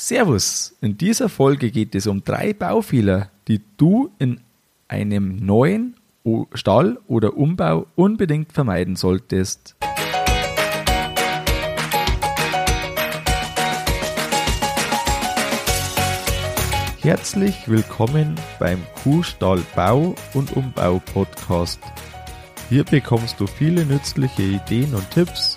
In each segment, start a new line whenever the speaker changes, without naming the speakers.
Servus, in dieser Folge geht es um drei Baufehler, die du in einem neuen Stall oder Umbau unbedingt vermeiden solltest. Herzlich willkommen beim Kuhstall Bau und Umbau Podcast. Hier bekommst du viele nützliche Ideen und Tipps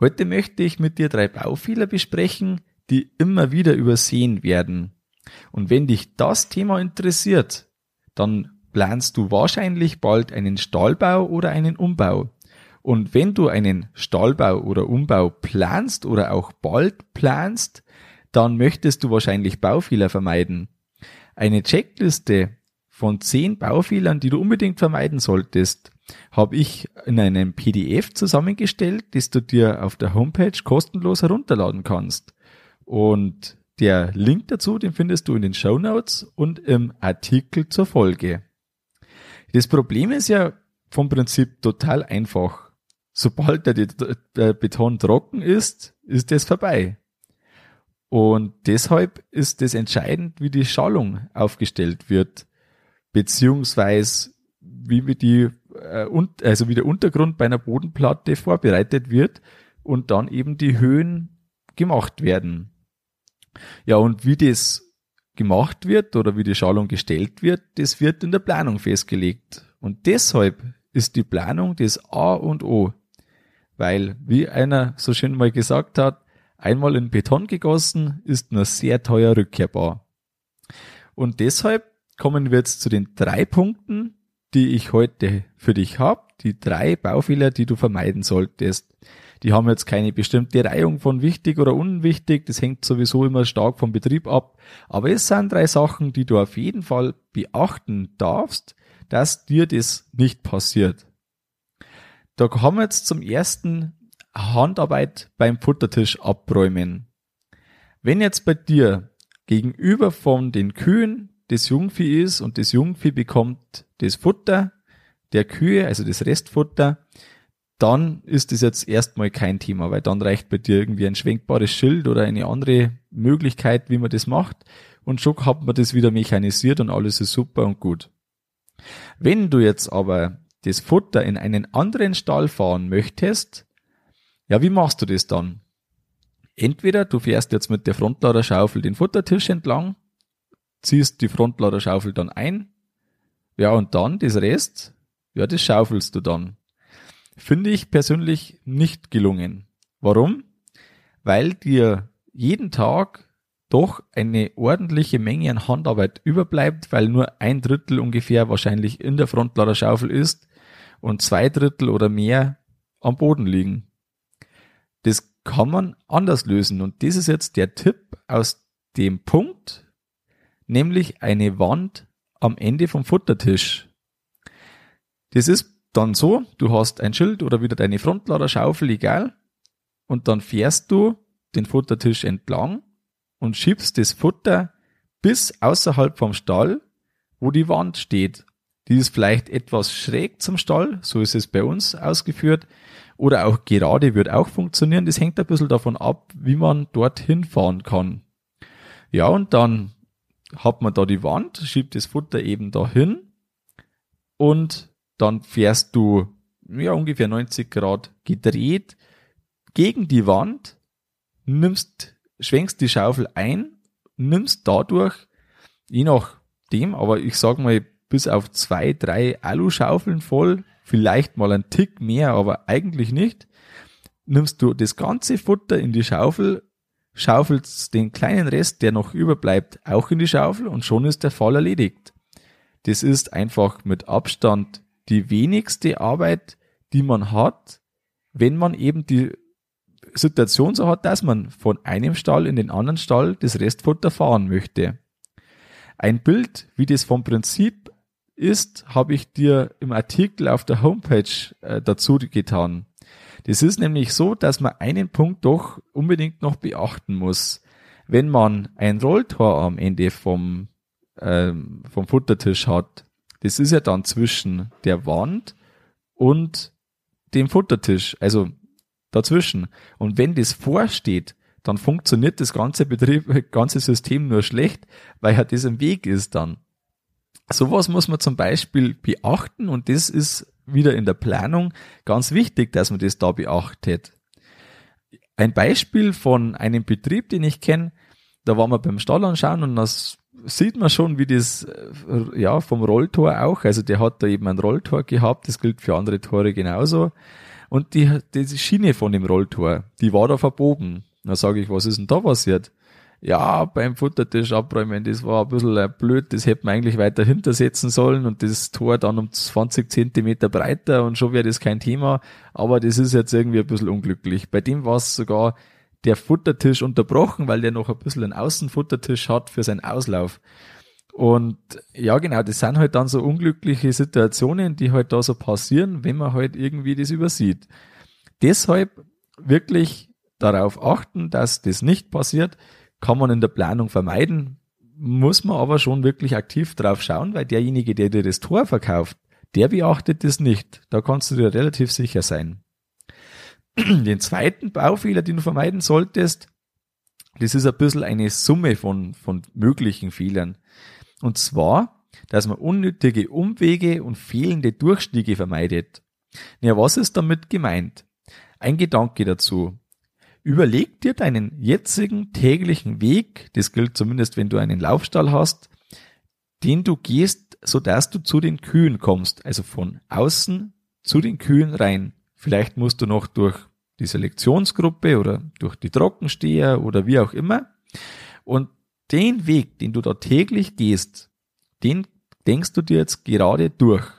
Heute möchte ich mit dir drei Baufehler besprechen, die immer wieder übersehen werden. Und wenn dich das Thema interessiert, dann planst du wahrscheinlich bald einen Stallbau oder einen Umbau. Und wenn du einen Stallbau oder Umbau planst oder auch bald planst, dann möchtest du wahrscheinlich Baufehler vermeiden. Eine Checkliste von zehn Baufehlern, die du unbedingt vermeiden solltest, habe ich in einem PDF zusammengestellt, das du dir auf der Homepage kostenlos herunterladen kannst. Und der Link dazu, den findest du in den Show Notes und im Artikel zur Folge. Das Problem ist ja vom Prinzip total einfach. Sobald der, Beton trocken ist, ist es vorbei. Und deshalb ist es entscheidend, wie die Schallung aufgestellt wird, beziehungsweise wie wir die äh, und, also wie der Untergrund bei einer Bodenplatte vorbereitet wird und dann eben die Höhen gemacht werden. Ja, und wie das gemacht wird oder wie die Schalung gestellt wird, das wird in der Planung festgelegt. Und deshalb ist die Planung das A und O. Weil, wie einer so schön mal gesagt hat, einmal in Beton gegossen ist nur sehr teuer rückkehrbar. Und deshalb kommen wir jetzt zu den drei Punkten, die ich heute für dich habe, die drei Baufehler, die du vermeiden solltest. Die haben jetzt keine bestimmte Reihung von wichtig oder unwichtig, das hängt sowieso immer stark vom Betrieb ab, aber es sind drei Sachen, die du auf jeden Fall beachten darfst, dass dir das nicht passiert. Da kommen wir jetzt zum ersten Handarbeit beim Futtertisch abräumen. Wenn jetzt bei dir gegenüber von den Kühen das Jungvieh ist und das Jungvieh bekommt das Futter der Kühe, also das Restfutter, dann ist das jetzt erstmal kein Thema, weil dann reicht bei dir irgendwie ein schwenkbares Schild oder eine andere Möglichkeit, wie man das macht. Und schon hat man das wieder mechanisiert und alles ist super und gut. Wenn du jetzt aber das Futter in einen anderen Stall fahren möchtest, ja, wie machst du das dann? Entweder du fährst jetzt mit der Frontladerschaufel den Futtertisch entlang ziehst die Frontladerschaufel dann ein. Ja, und dann das Rest, ja, das schaufelst du dann. Finde ich persönlich nicht gelungen. Warum? Weil dir jeden Tag doch eine ordentliche Menge an Handarbeit überbleibt, weil nur ein Drittel ungefähr wahrscheinlich in der Frontladerschaufel ist und zwei Drittel oder mehr am Boden liegen. Das kann man anders lösen und das ist jetzt der Tipp aus dem Punkt, nämlich eine Wand am Ende vom Futtertisch. Das ist dann so, du hast ein Schild oder wieder deine Frontladerschaufel, egal, und dann fährst du den Futtertisch entlang und schiebst das Futter bis außerhalb vom Stall, wo die Wand steht. Die ist vielleicht etwas schräg zum Stall, so ist es bei uns ausgeführt, oder auch gerade wird auch funktionieren. Das hängt ein bisschen davon ab, wie man dorthin fahren kann. Ja, und dann hat man da die Wand, schiebt das Futter eben dahin und dann fährst du ja ungefähr 90 Grad gedreht gegen die Wand, nimmst, schwenkst die Schaufel ein, nimmst dadurch, je nachdem, aber ich sag mal bis auf zwei, drei Aluschaufeln voll, vielleicht mal ein Tick mehr, aber eigentlich nicht, nimmst du das ganze Futter in die Schaufel schaufelst den kleinen Rest, der noch überbleibt, auch in die Schaufel und schon ist der Fall erledigt. Das ist einfach mit Abstand die wenigste Arbeit, die man hat, wenn man eben die Situation so hat, dass man von einem Stall in den anderen Stall das Restfutter fahren möchte. Ein Bild, wie das vom Prinzip ist, habe ich dir im Artikel auf der Homepage äh, dazu getan. Das ist nämlich so, dass man einen Punkt doch unbedingt noch beachten muss. Wenn man ein Rolltor am Ende vom, ähm, vom Futtertisch hat, das ist ja dann zwischen der Wand und dem Futtertisch, also dazwischen. Und wenn das vorsteht, dann funktioniert das ganze Betrieb, ganze System nur schlecht, weil halt das im Weg ist dann. Sowas muss man zum Beispiel beachten und das ist wieder in der Planung ganz wichtig, dass man das da beachtet. Ein Beispiel von einem Betrieb, den ich kenne, da waren wir beim Stall anschauen und das sieht man schon, wie das, äh, ja, vom Rolltor auch, also der hat da eben ein Rolltor gehabt, das gilt für andere Tore genauso. Und die, die Schiene von dem Rolltor, die war da verbogen. Da sage ich, was ist denn da passiert? Ja, beim Futtertisch abräumen, das war ein bisschen blöd, das hätte man eigentlich weiter hintersetzen sollen und das Tor dann um 20 Zentimeter breiter und schon wäre das kein Thema, aber das ist jetzt irgendwie ein bisschen unglücklich. Bei dem war es sogar der Futtertisch unterbrochen, weil der noch ein bisschen einen Außenfuttertisch hat für seinen Auslauf. Und ja, genau, das sind halt dann so unglückliche Situationen, die halt da so passieren, wenn man halt irgendwie das übersieht. Deshalb wirklich darauf achten, dass das nicht passiert, kann man in der Planung vermeiden, muss man aber schon wirklich aktiv drauf schauen, weil derjenige, der dir das Tor verkauft, der beachtet das nicht. Da kannst du dir relativ sicher sein. Den zweiten Baufehler, den du vermeiden solltest, das ist ein bisschen eine Summe von, von möglichen Fehlern. Und zwar, dass man unnötige Umwege und fehlende Durchstiege vermeidet. Ja, was ist damit gemeint? Ein Gedanke dazu. Überleg dir deinen jetzigen täglichen Weg, das gilt zumindest, wenn du einen Laufstall hast, den du gehst, so dass du zu den Kühen kommst, also von außen zu den Kühen rein. Vielleicht musst du noch durch die Selektionsgruppe oder durch die Trockensteher oder wie auch immer. Und den Weg, den du da täglich gehst, den denkst du dir jetzt gerade durch.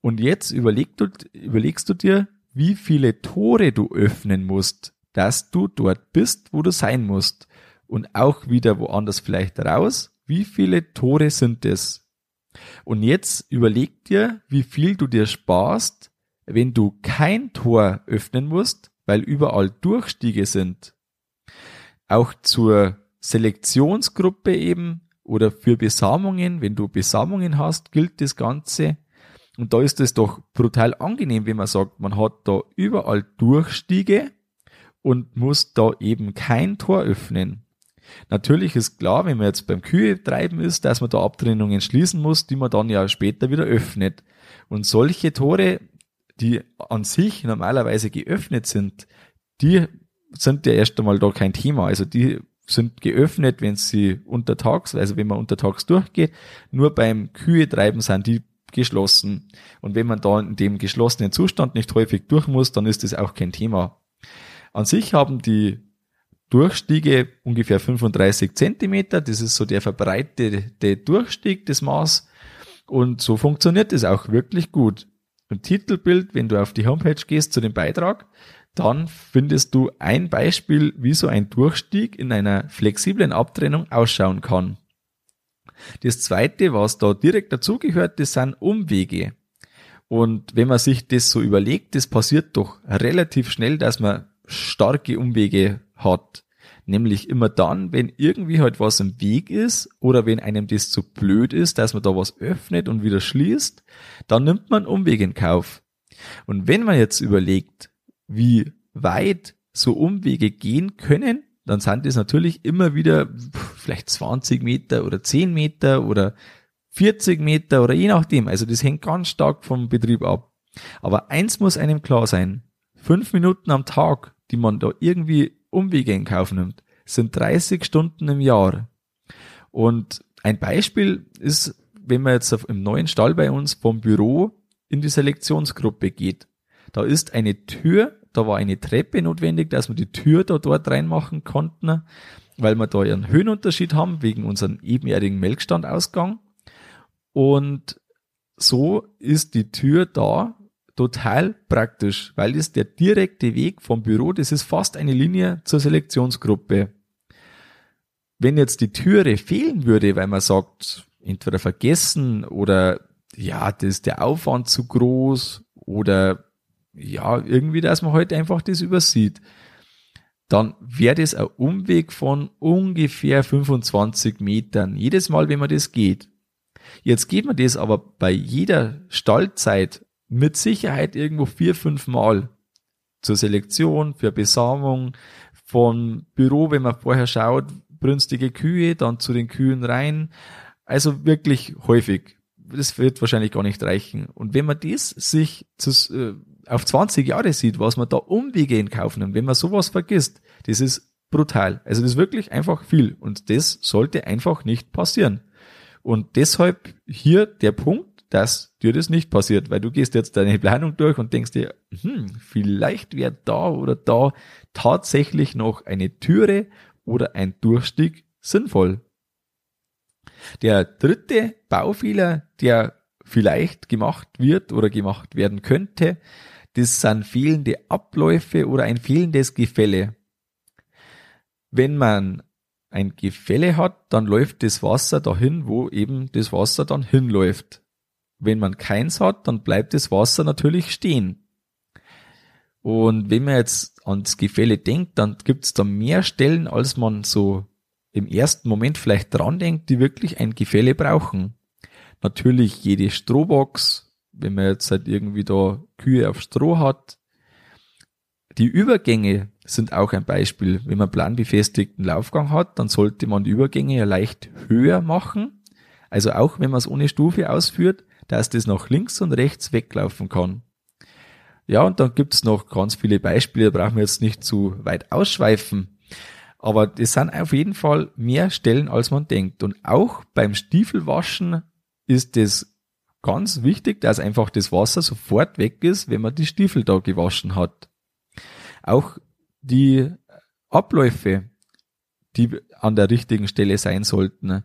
Und jetzt überleg du, überlegst du dir, wie viele Tore du öffnen musst, dass du dort bist, wo du sein musst. Und auch wieder woanders vielleicht raus. Wie viele Tore sind es? Und jetzt überleg dir, wie viel du dir sparst, wenn du kein Tor öffnen musst, weil überall Durchstiege sind. Auch zur Selektionsgruppe eben oder für Besamungen, wenn du Besamungen hast, gilt das Ganze. Und da ist es doch brutal angenehm, wenn man sagt, man hat da überall Durchstiege und muss da eben kein Tor öffnen. Natürlich ist klar, wenn man jetzt beim Kühe treiben ist, dass man da Abtrennungen schließen muss, die man dann ja später wieder öffnet. Und solche Tore, die an sich normalerweise geöffnet sind, die sind ja erst einmal da kein Thema. Also die sind geöffnet, wenn sie untertags, also wenn man untertags durchgeht. Nur beim Kühe treiben sind die geschlossen. Und wenn man da in dem geschlossenen Zustand nicht häufig durch muss, dann ist das auch kein Thema. An sich haben die Durchstiege ungefähr 35 Zentimeter. Das ist so der verbreitete Durchstieg des Maß. Und so funktioniert es auch wirklich gut. Im Titelbild, wenn du auf die Homepage gehst zu dem Beitrag, dann findest du ein Beispiel, wie so ein Durchstieg in einer flexiblen Abtrennung ausschauen kann. Das zweite, was da direkt dazugehört, das sind Umwege. Und wenn man sich das so überlegt, das passiert doch relativ schnell, dass man starke Umwege hat. Nämlich immer dann, wenn irgendwie halt was im Weg ist oder wenn einem das zu blöd ist, dass man da was öffnet und wieder schließt, dann nimmt man Umweg in Kauf. Und wenn man jetzt überlegt, wie weit so Umwege gehen können, dann sind das natürlich immer wieder vielleicht 20 Meter oder 10 Meter oder 40 Meter oder je nachdem. Also das hängt ganz stark vom Betrieb ab. Aber eins muss einem klar sein. Fünf Minuten am Tag die man da irgendwie Umwege in Kauf nimmt, sind 30 Stunden im Jahr. Und ein Beispiel ist, wenn man jetzt im neuen Stall bei uns vom Büro in die Selektionsgruppe geht. Da ist eine Tür, da war eine Treppe notwendig, dass wir die Tür da dort reinmachen konnten, weil wir da einen Höhenunterschied haben wegen unserem ebenjährigen Melkstandausgang. Und so ist die Tür da total praktisch, weil das der direkte Weg vom Büro, das ist fast eine Linie zur Selektionsgruppe. wenn jetzt die Türe fehlen würde, weil man sagt, entweder vergessen oder ja, das ist der Aufwand zu groß oder ja, irgendwie, dass man heute halt einfach das übersieht, dann wäre das ein Umweg von ungefähr 25 Metern. Jedes Mal, wenn man das geht. Jetzt geht man das aber bei jeder Stallzeit mit Sicherheit irgendwo vier, fünf Mal zur Selektion, für Besamung, von Büro, wenn man vorher schaut, brünstige Kühe, dann zu den Kühen rein. Also wirklich häufig. Das wird wahrscheinlich gar nicht reichen. Und wenn man das sich äh, auf 20 Jahre sieht, was man da Umwege in Kauf nimmt, wenn man sowas vergisst, das ist brutal. Also das ist wirklich einfach viel. Und das sollte einfach nicht passieren. Und deshalb hier der Punkt, dass dir das nicht passiert, weil du gehst jetzt deine Planung durch und denkst dir, hm, vielleicht wäre da oder da tatsächlich noch eine Türe oder ein Durchstieg sinnvoll. Der dritte Baufehler, der vielleicht gemacht wird oder gemacht werden könnte, das sind fehlende Abläufe oder ein fehlendes Gefälle. Wenn man ein Gefälle hat, dann läuft das Wasser dahin, wo eben das Wasser dann hinläuft. Wenn man keins hat, dann bleibt das Wasser natürlich stehen. Und wenn man jetzt ans Gefälle denkt, dann gibt es da mehr Stellen, als man so im ersten Moment vielleicht dran denkt, die wirklich ein Gefälle brauchen. Natürlich jede Strohbox, wenn man jetzt halt irgendwie da Kühe auf Stroh hat. Die Übergänge sind auch ein Beispiel. Wenn man planbefestigten Laufgang hat, dann sollte man die Übergänge ja leicht höher machen. Also auch wenn man es ohne Stufe ausführt, dass das nach links und rechts weglaufen kann. Ja, und dann gibt's noch ganz viele Beispiele, da brauchen wir jetzt nicht zu weit ausschweifen. Aber das sind auf jeden Fall mehr Stellen, als man denkt. Und auch beim Stiefelwaschen ist es ganz wichtig, dass einfach das Wasser sofort weg ist, wenn man die Stiefel da gewaschen hat. Auch die Abläufe, die an der richtigen Stelle sein sollten.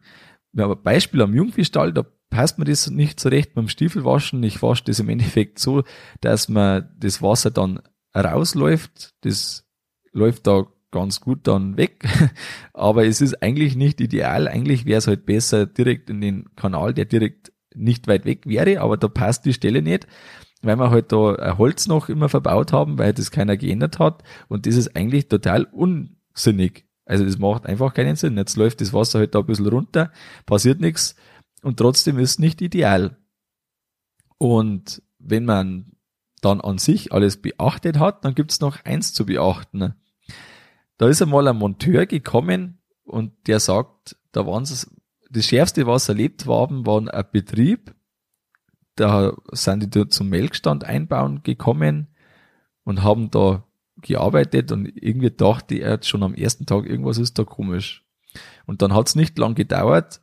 Haben ein Beispiel am Jungfischstall, da passt mir das nicht so recht beim Stiefelwaschen. Ich wasche das im Endeffekt so, dass man das Wasser dann rausläuft. Das läuft da ganz gut dann weg. Aber es ist eigentlich nicht ideal. Eigentlich wäre es halt besser direkt in den Kanal, der direkt nicht weit weg wäre, aber da passt die Stelle nicht weil wir halt da Holz noch immer verbaut haben, weil das keiner geändert hat. Und das ist eigentlich total unsinnig. Also das macht einfach keinen Sinn. Jetzt läuft das Wasser halt da ein bisschen runter, passiert nichts und trotzdem ist es nicht ideal. Und wenn man dann an sich alles beachtet hat, dann gibt's noch eins zu beachten. Da ist einmal ein Monteur gekommen und der sagt, da waren es das schärfste, was erlebt haben, war ein Betrieb, da sind die da zum Melkstand einbauen gekommen und haben da gearbeitet und irgendwie dachte er schon am ersten Tag, irgendwas ist da komisch. Und dann hat's nicht lang gedauert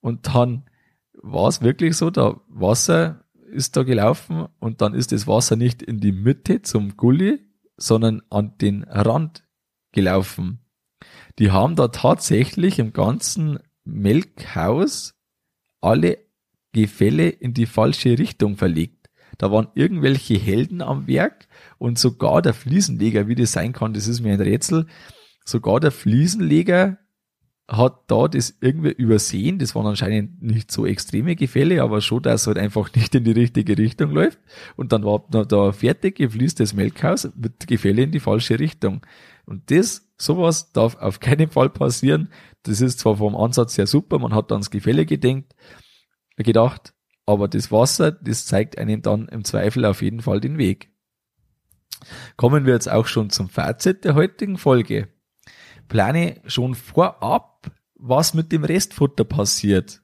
und dann war es wirklich so, da Wasser ist da gelaufen und dann ist das Wasser nicht in die Mitte zum Gully, sondern an den Rand gelaufen. Die haben da tatsächlich im ganzen Melkhaus alle Gefälle in die falsche Richtung verlegt. Da waren irgendwelche Helden am Werk und sogar der Fliesenleger, wie das sein kann, das ist mir ein Rätsel, sogar der Fliesenleger hat da das irgendwie übersehen. Das waren anscheinend nicht so extreme Gefälle, aber schon, dass es halt einfach nicht in die richtige Richtung läuft. Und dann war da fertig gefließtes Melkhaus mit Gefälle in die falsche Richtung. Und das, sowas darf auf keinen Fall passieren. Das ist zwar vom Ansatz sehr super, man hat das Gefälle gedenkt, gedacht, aber das Wasser, das zeigt einem dann im Zweifel auf jeden Fall den Weg. Kommen wir jetzt auch schon zum Fazit der heutigen Folge. Plane schon vorab, was mit dem Restfutter passiert.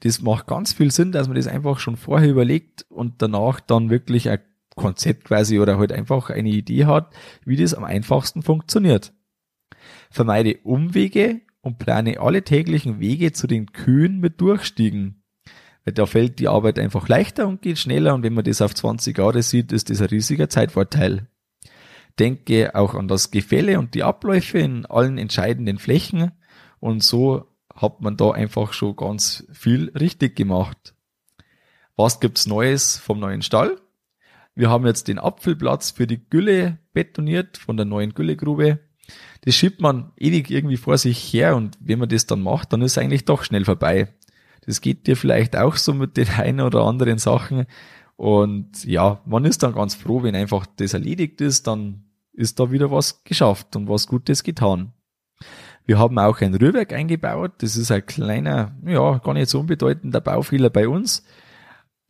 Das macht ganz viel Sinn, dass man das einfach schon vorher überlegt und danach dann wirklich ein Konzept quasi oder halt einfach eine Idee hat, wie das am einfachsten funktioniert. Vermeide Umwege und plane alle täglichen Wege zu den Kühen mit Durchstiegen. Da fällt die Arbeit einfach leichter und geht schneller und wenn man das auf 20 Jahre sieht, ist das ein riesiger Zeitvorteil. Denke auch an das Gefälle und die Abläufe in allen entscheidenden Flächen und so hat man da einfach schon ganz viel richtig gemacht. Was gibt's Neues vom neuen Stall? Wir haben jetzt den Apfelplatz für die Gülle betoniert von der neuen Güllegrube. das schiebt man ewig irgendwie vor sich her und wenn man das dann macht, dann ist eigentlich doch schnell vorbei. Das geht dir vielleicht auch so mit den einen oder anderen Sachen. Und ja, man ist dann ganz froh, wenn einfach das erledigt ist, dann ist da wieder was geschafft und was Gutes getan. Wir haben auch ein Rührwerk eingebaut. Das ist ein kleiner, ja, gar nicht so unbedeutender Baufehler bei uns.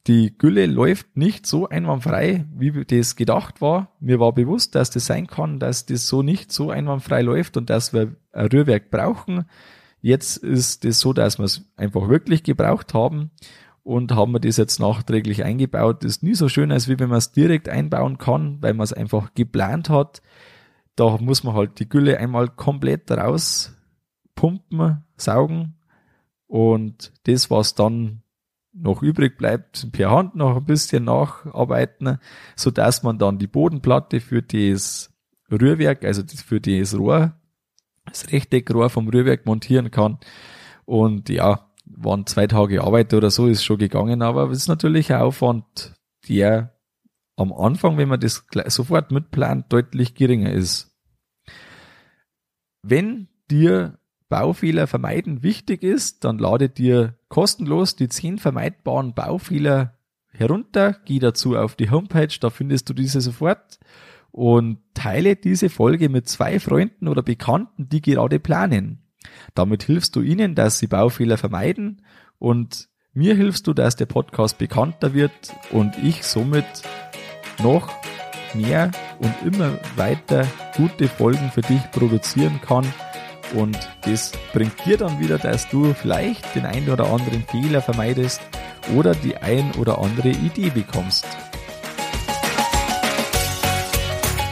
Die Gülle läuft nicht so einwandfrei, wie das gedacht war. Mir war bewusst, dass das sein kann, dass das so nicht so einwandfrei läuft und dass wir ein Rührwerk brauchen. Jetzt ist es so, dass wir es einfach wirklich gebraucht haben und haben wir das jetzt nachträglich eingebaut. Das ist nie so schön, als wie wenn man es direkt einbauen kann, weil man es einfach geplant hat. Da muss man halt die Gülle einmal komplett rauspumpen, saugen und das, was dann noch übrig bleibt, per Hand noch ein bisschen nacharbeiten, so dass man dann die Bodenplatte für das Rührwerk, also für das Rohr, das Rechteckrohr vom Rührwerk montieren kann. Und ja, waren zwei Tage Arbeit oder so, ist schon gegangen, aber es ist natürlich ein Aufwand, der am Anfang, wenn man das sofort mitplant, deutlich geringer ist. Wenn dir Baufehler vermeiden wichtig ist, dann lade dir kostenlos die 10 vermeidbaren Baufehler herunter, geh dazu auf die Homepage, da findest du diese sofort und teile diese Folge mit zwei Freunden oder Bekannten, die gerade planen. Damit hilfst du ihnen, dass sie Baufehler vermeiden und mir hilfst du, dass der Podcast bekannter wird und ich somit noch mehr und immer weiter gute Folgen für dich produzieren kann. Und das bringt dir dann wieder, dass du vielleicht den einen oder anderen Fehler vermeidest oder die ein oder andere Idee bekommst.